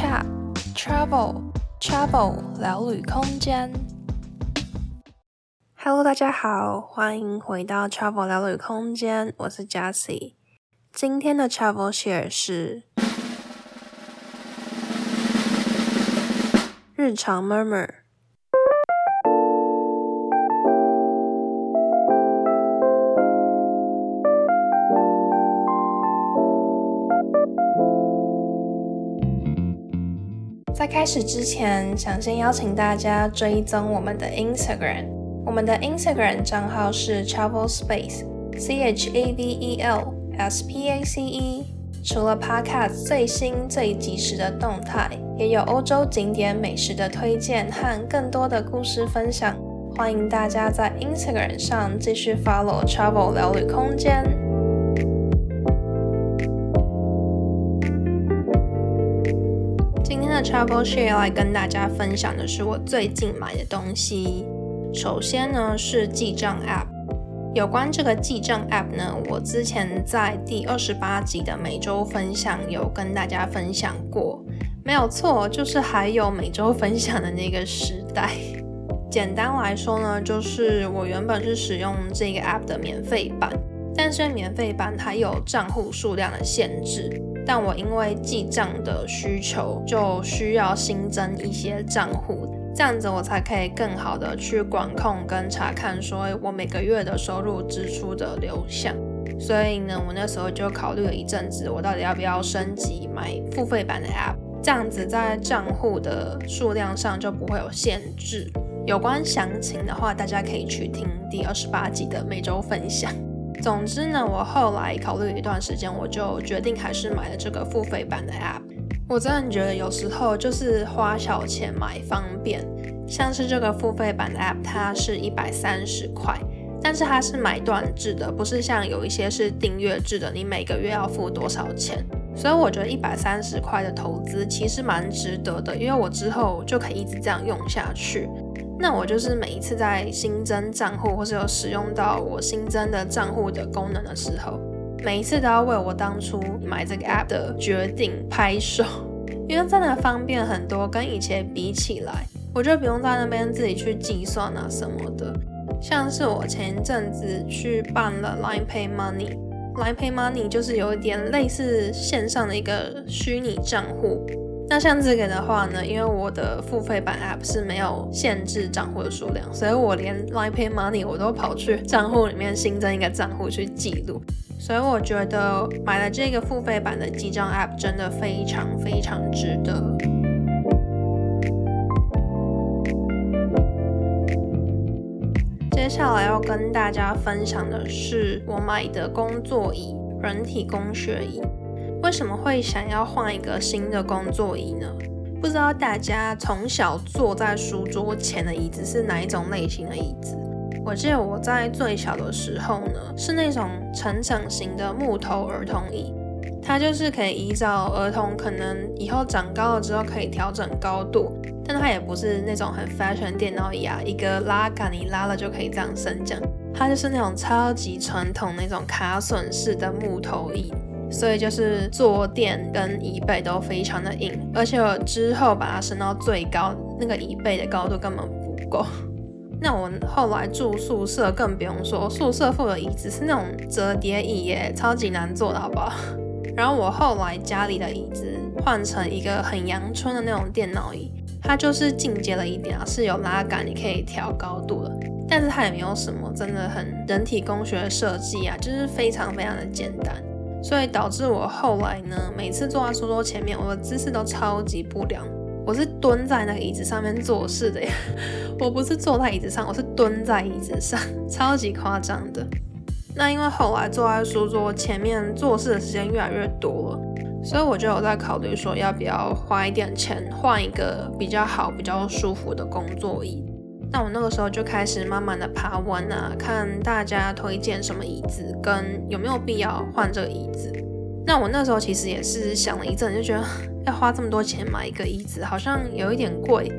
Chat Travel Travel 聊旅空间。Hello，大家好，欢迎回到 Travel 聊旅空间，我是 Jessie。今天的 Travel Share 是日常 Murmur。开始之前，想先邀请大家追踪我们的 Instagram，我们的 Instagram 账号是 Travel Space，C H A V E L S P A C E。除了 Podcast 最新最及时的动态，也有欧洲景点美食的推荐和更多的故事分享。欢迎大家在 Instagram 上继续 follow Travel 聊旅空间。Travel Share 来跟大家分享的是我最近买的东西。首先呢是记账 App，有关这个记账 App 呢，我之前在第二十八集的每周分享有跟大家分享过，没有错，就是还有每周分享的那个时代。简单来说呢，就是我原本是使用这个 App 的免费版，但是免费版它有账户数量的限制。但我因为记账的需求，就需要新增一些账户，这样子我才可以更好的去管控跟查看，说我每个月的收入支出的流向。所以呢，我那时候就考虑了一阵子，我到底要不要升级买付费版的 App，这样子在账户的数量上就不会有限制。有关详情的话，大家可以去听第二十八集的每周分享。总之呢，我后来考虑一段时间，我就决定还是买了这个付费版的 App。我真的觉得有时候就是花小钱买方便，像是这个付费版的 App，它是一百三十块，但是它是买断制的，不是像有一些是订阅制的，你每个月要付多少钱。所以我觉得一百三十块的投资其实蛮值得的，因为我之后就可以一直这样用下去。那我就是每一次在新增账户或是有使用到我新增的账户的功能的时候，每一次都要为我当初买这个 app 的决定拍手，因为真的方便很多，跟以前比起来，我就不用在那边自己去计算啊什么的。像是我前一阵子去办了 Line Pay Money，Line Pay Money 就是有一点类似线上的一个虚拟账户。那像这个的话呢，因为我的付费版 App 是没有限制账户的数量，所以我连 Line Pay Money 我都跑去账户里面新增一个账户去记录，所以我觉得买了这个付费版的记账 App 真的非常非常值得。接下来要跟大家分享的是我买的工作椅，人体工学椅。为什么会想要换一个新的工作椅呢？不知道大家从小坐在书桌前的椅子是哪一种类型的椅子？我记得我在最小的时候呢，是那种成长型的木头儿童椅，它就是可以依照儿童可能以后长高了之后可以调整高度，但它也不是那种很 fashion 电脑椅啊，一个拉杆你拉了就可以这样升降，它就是那种超级传统那种卡榫式的木头椅。所以就是坐垫跟椅背都非常的硬，而且我之后把它升到最高，那个椅背的高度根本不够。那我后来住宿舍更不用说，宿舍附的椅子是那种折叠椅耶，超级难坐的，好不好？然后我后来家里的椅子换成一个很阳春的那种电脑椅，它就是进阶了一点啊，是有拉杆，你可以调高度的，但是它也没有什么真的很人体工学设计啊，就是非常非常的简单。所以导致我后来呢，每次坐在书桌前面，我的姿势都超级不良。我是蹲在那个椅子上面做事的呀，我不是坐在椅子上，我是蹲在椅子上，超级夸张的。那因为后来坐在书桌前面做事的时间越来越多了，所以我就有在考虑说，要不要花一点钱换一个比较好、比较舒服的工作椅。那我那个时候就开始慢慢的爬文啊，看大家推荐什么椅子，跟有没有必要换这个椅子。那我那时候其实也是想了一阵，就觉得要花这么多钱买一个椅子，好像有一点贵。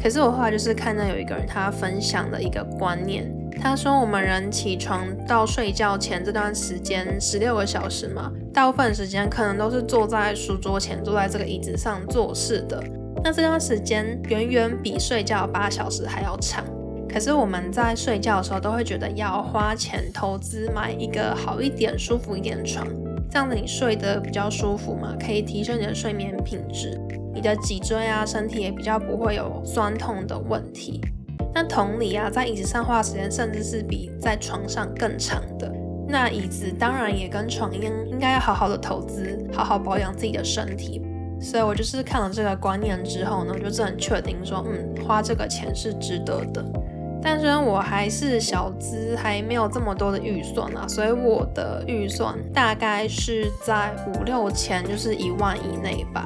可是我后来就是看到有一个人他分享的一个观念，他说我们人起床到睡觉前这段时间十六个小时嘛，大部分时间可能都是坐在书桌前，坐在这个椅子上做事的。那这段时间远远比睡觉八小时还要长。可是我们在睡觉的时候都会觉得要花钱投资买一个好一点、舒服一点的床，这样子你睡得比较舒服嘛，可以提升你的睡眠品质，你的脊椎啊、身体也比较不会有酸痛的问题。那同理啊，在椅子上花时间甚至是比在床上更长的。那椅子当然也跟床一样，应该要好好的投资，好好保养自己的身体。所以我就是看了这个观念之后呢，我就很确定说，嗯，花这个钱是值得的。但是我还是小资，还没有这么多的预算啊，所以我的预算大概是在五六千，就是一万以内吧。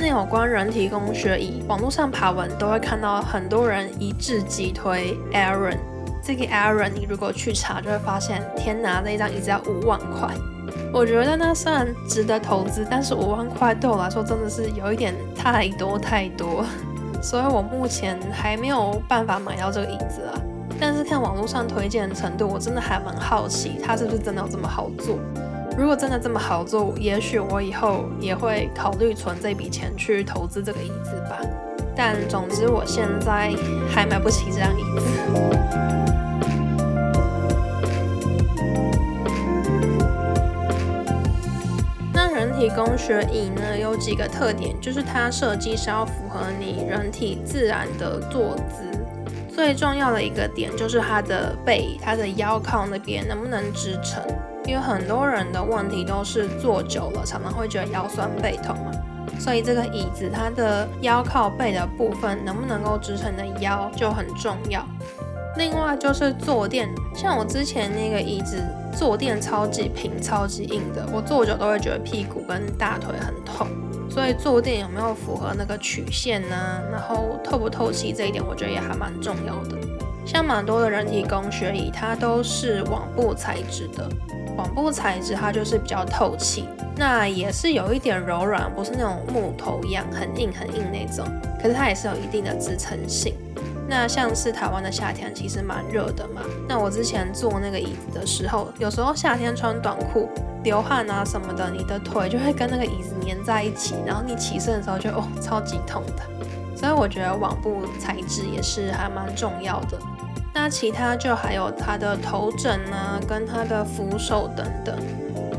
那有关人体工学椅，网络上爬文都会看到很多人一致击推 Aeron。这个 Aaron，你如果去查，就会发现，天哪，这一张椅子要五万块。我觉得那虽然值得投资，但是五万块对我来说真的是有一点太多太多。所以我目前还没有办法买到这个椅子啊，但是看网络上推荐的程度，我真的还蛮好奇，它是不是真的有这么好做？如果真的这么好做，也许我以后也会考虑存这笔钱去投资这个椅子吧。但总之，我现在还买不起这张椅子。人体工学椅呢，有几个特点，就是它设计是要符合你人体自然的坐姿。最重要的一个点就是它的背，它的腰靠那边能不能支撑？因为很多人的问题都是坐久了，常常会觉得腰酸背痛嘛。所以这个椅子它的腰靠背的部分能不能够支撑的腰就很重要。另外就是坐垫，像我之前那个椅子坐垫超级平、超级硬的，我坐久都会觉得屁股跟大腿很痛。所以坐垫有没有符合那个曲线呢？然后透不透气这一点，我觉得也还蛮重要的。像蛮多的人体工学椅，它都是网布材质的，网布材质它就是比较透气，那也是有一点柔软，不是那种木头一样很硬很硬那种，可是它也是有一定的支撑性。那像是台湾的夏天其实蛮热的嘛，那我之前坐那个椅子的时候，有时候夏天穿短裤流汗啊什么的，你的腿就会跟那个椅子粘在一起，然后你起身的时候就哦超级痛的。所以我觉得网布材质也是还蛮重要的。那其他就还有它的头枕啊，跟它的扶手等等。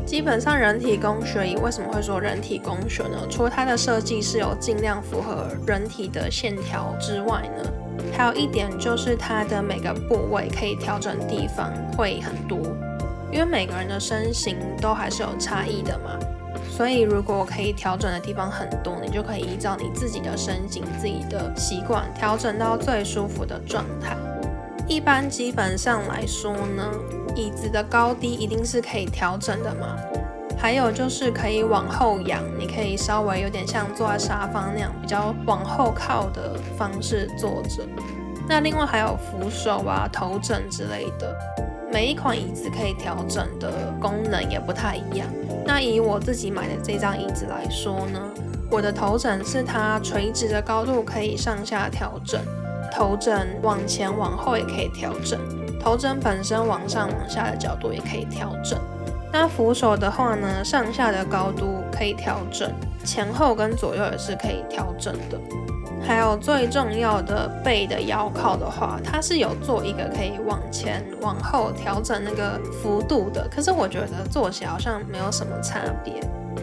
基本上人体工学椅为什么会说人体工学呢？除了它的设计是有尽量符合人体的线条之外呢，还有一点就是它的每个部位可以调整地方会很多，因为每个人的身形都还是有差异的嘛，所以如果可以调整的地方很多，你就可以依照你自己的身形、自己的习惯调整到最舒服的状态。一般基本上来说呢，椅子的高低一定是可以调整的嘛。还有就是可以往后仰，你可以稍微有点像坐在沙发那样，比较往后靠的方式坐着。那另外还有扶手啊、头枕之类的，每一款椅子可以调整的功能也不太一样。那以我自己买的这张椅子来说呢，我的头枕是它垂直的高度可以上下调整，头枕往前往后也可以调整，头枕本身往上往下的角度也可以调整。那扶手的话呢，上下的高度可以调整，前后跟左右也是可以调整的。还有最重要的背的腰靠的话，它是有做一个可以往前往后调整那个幅度的。可是我觉得坐起来好像没有什么差别。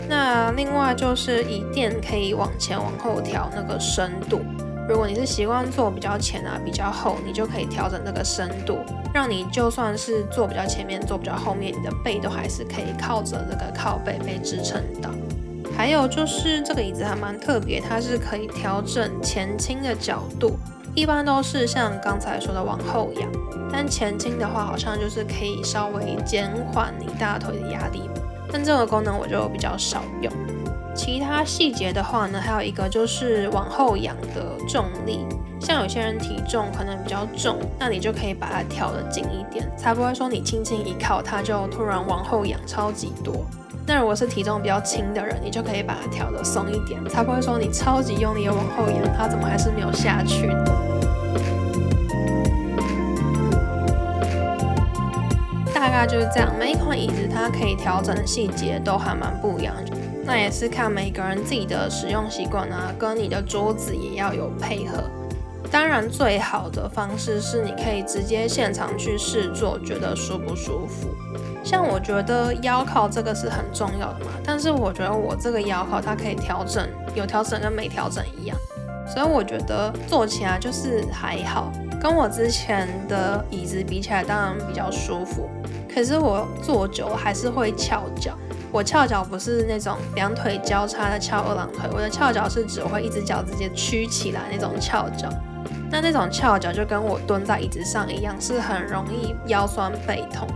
那另外就是椅垫可以往前往后调那个深度。如果你是习惯坐比较前啊，比较厚，你就可以调整这个深度，让你就算是坐比较前面，坐比较后面，你的背都还是可以靠着这个靠背被支撑到。还有就是这个椅子还蛮特别，它是可以调整前倾的角度，一般都是像刚才说的往后仰，但前倾的话好像就是可以稍微减缓你大腿的压力，但这个功能我就比较少用。其他细节的话呢，还有一个就是往后仰的重力，像有些人体重可能比较重，那你就可以把它调得紧一点，才不会说你轻轻一靠，它就突然往后仰超级多。那如果是体重比较轻的人，你就可以把它调得松一点，才不会说你超级用力的往后仰，它怎么还是没有下去？大概就是这样。每一款椅子它可以调整的细节都还蛮不一样的，那也是看每个人自己的使用习惯啊，跟你的桌子也要有配合。当然，最好的方式是你可以直接现场去试坐，觉得舒不舒服。像我觉得腰靠这个是很重要的嘛，但是我觉得我这个腰靠它可以调整，有调整跟没调整一样，所以我觉得坐起来就是还好，跟我之前的椅子比起来，当然比较舒服。可是我坐久还是会翘脚，我翘脚不是那种两腿交叉的翘二郎腿，我的翘脚是指我会一只脚直接屈起来那种翘脚。那那种翘脚就跟我蹲在椅子上一样，是很容易腰酸背痛。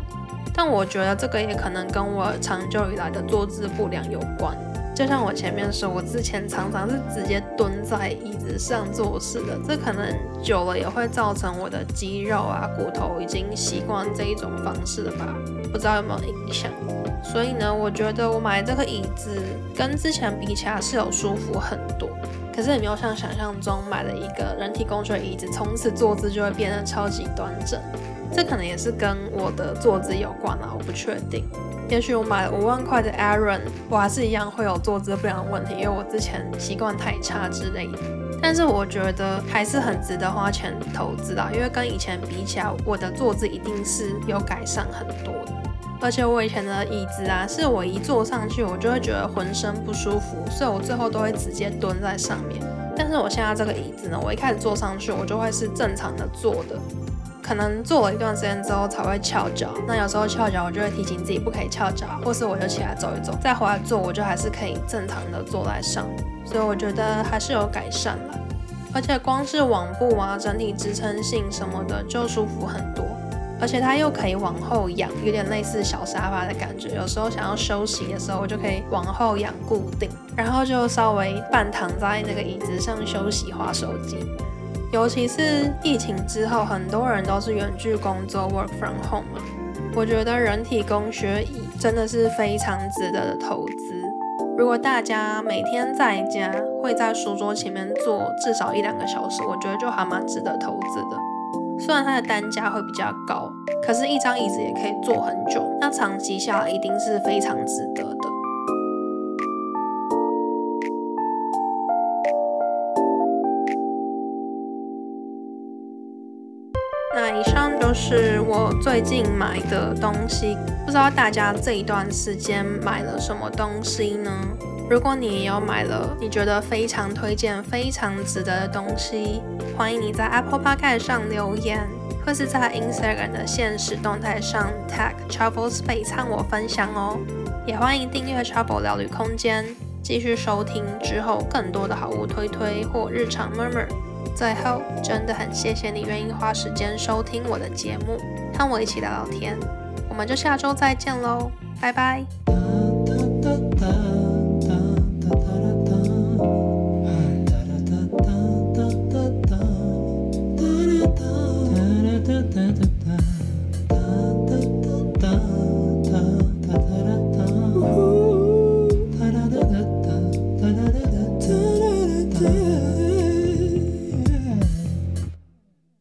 但我觉得这个也可能跟我长久以来的坐姿不良有关。就像我前面说，我之前常常是直接蹲在椅子上做事的，这可能久了也会造成我的肌肉啊、骨头已经习惯这一种方式了吧？不知道有没有影响。所以呢，我觉得我买这个椅子跟之前比起来是有舒服很多。可是也没有像想象中买了一个人体工学椅子，从此坐姿就会变得超级端正。这可能也是跟我的坐姿有关啊，我不确定。也许我买了五万块的 Aaron，我还是一样会有坐姿不良问题，因为我之前习惯太差之类的。但是我觉得还是很值得花钱投资的，因为跟以前比起来，我的坐姿一定是有改善很多的。而且我以前的椅子啊，是我一坐上去，我就会觉得浑身不舒服，所以我最后都会直接蹲在上面。但是我现在这个椅子呢，我一开始坐上去，我就会是正常的坐的，可能坐了一段时间之后才会翘脚。那有时候翘脚，我就会提醒自己不可以翘脚，或是我就起来走一走，再回来坐，我就还是可以正常的坐在上。所以我觉得还是有改善了，而且光是网布啊，整体支撑性什么的就舒服很多。而且它又可以往后仰，有点类似小沙发的感觉。有时候想要休息的时候，我就可以往后仰固定，然后就稍微半躺在那个椅子上休息、划手机。尤其是疫情之后，很多人都是远距工作 （work from home）。我觉得人体工学椅真的是非常值得的投资。如果大家每天在家会在书桌前面坐至少一两个小时，我觉得就还蛮值得投资的。虽然它的单价会比较高，可是，一张椅子也可以坐很久，那长期下来一定是非常值得的。那以上就是我最近买的东西，不知道大家这一段时间买了什么东西呢？如果你也有买了，你觉得非常推荐、非常值得的东西，欢迎你在 Apple Podcast 上留言，或是在 Instagram 的限时动态上 tag Travel Space 和我分享哦。也欢迎订阅 Travel 聊旅空间，继续收听之后更多的好物推推或日常 murmur。最后，真的很谢谢你愿意花时间收听我的节目，和我一起聊聊天。我们就下周再见喽，拜拜。